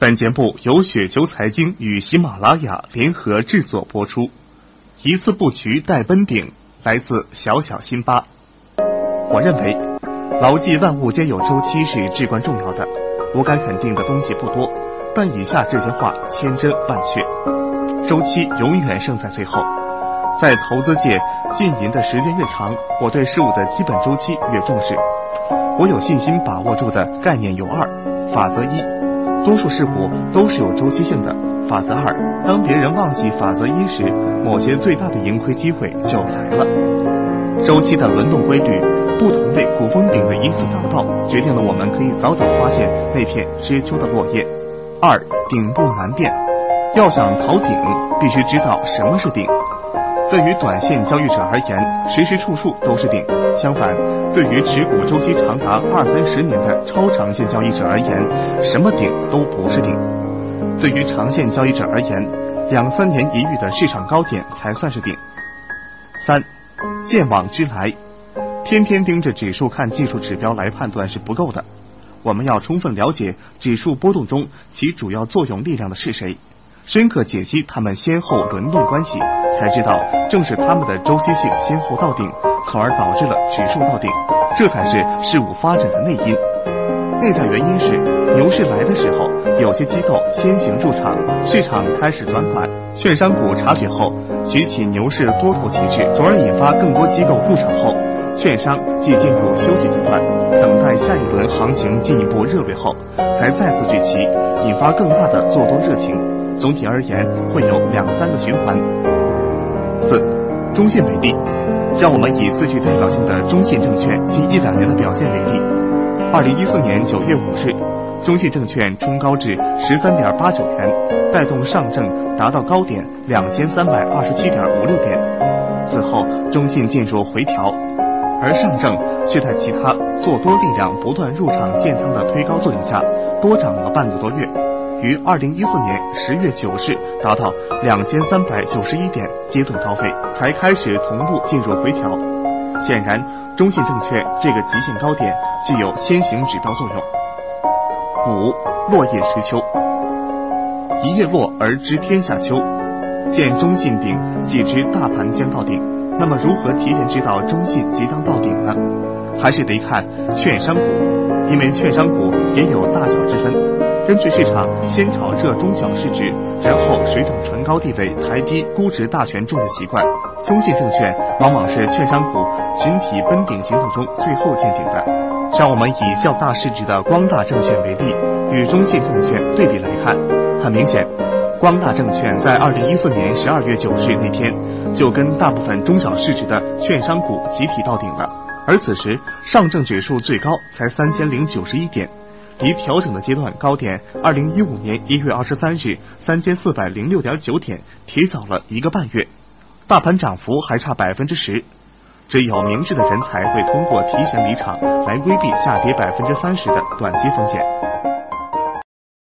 本节目由雪球财经与喜马拉雅联合制作播出。一字布局带奔顶，来自小小辛巴。我认为，牢记万物皆有周期是至关重要的。我敢肯定的东西不多，但以下这些话千真万确：周期永远胜在最后。在投资界，浸淫的时间越长，我对事物的基本周期越重视。我有信心把握住的概念有二：法则一。多数事物都是有周期性的。法则二：当别人忘记法则一时，某些最大的盈亏机会就来了。周期的轮动规律，不同类股峰顶的一次达到，决定了我们可以早早发现那片知秋的落叶。二：顶部难辨，要想逃顶，必须知道什么是顶。对于短线交易者而言，时时处处都是顶；相反，对于持股周期长达二三十年的超长线交易者而言，什么顶都不是顶。对于长线交易者而言，两三年一遇的市场高点才算是顶。三，见往知来，天天盯着指数看技术指标来判断是不够的，我们要充分了解指数波动中起主要作用力量的是谁。深刻解析它们先后轮动关系，才知道正是它们的周期性先后到顶，从而导致了指数到顶，这才是事物发展的内因。内在原因是牛市来的时候，有些机构先行入场，市场开始转暖，券商股察觉后举起牛市多头旗帜，从而引发更多机构入场后，券商即进入休息阶段，等待下一轮行情进一步热烈后，才再次聚齐，引发更大的做多热情。总体而言，会有两三个循环。四，中信为例，让我们以最具代表性的中信证券近一两年的表现为例。二零一四年九月五日，中信证券冲高至十三点八九元，带动上证达到高点两千三百二十七点五六点。此后，中信进入回调，而上证却在其他做多力量不断入场建仓的推高作用下，多涨了半个多月。于二零一四年十月九日达到两千三百九十一点阶段高位，才开始同步进入回调。显然，中信证券这个极限高点具有先行指标作用。五，落叶知秋，一叶落而知天下秋。见中信顶，即知大盘将到顶。那么，如何提前知道中信即将到顶呢？还是得看券商股，因为券商股也有大小之分。根据市场先炒这中小市值，然后水涨船高地位抬低估值大权重的习惯，中信证券往往是券商股群体奔顶行动中最后见顶的。让我们以较大市值的光大证券为例，与中信证券对比来看，很明显，光大证券在二零一四年十二月九日那天，就跟大部分中小市值的券商股集体到顶了，而此时上证指数最高才三千零九十一点。离调整的阶段高点，二零一五年一月二十三日三千四百零六点九点，提早了一个半月，大盘涨幅还差百分之十。只有明智的人才会通过提前离场来规避下跌百分之三十的短期风险。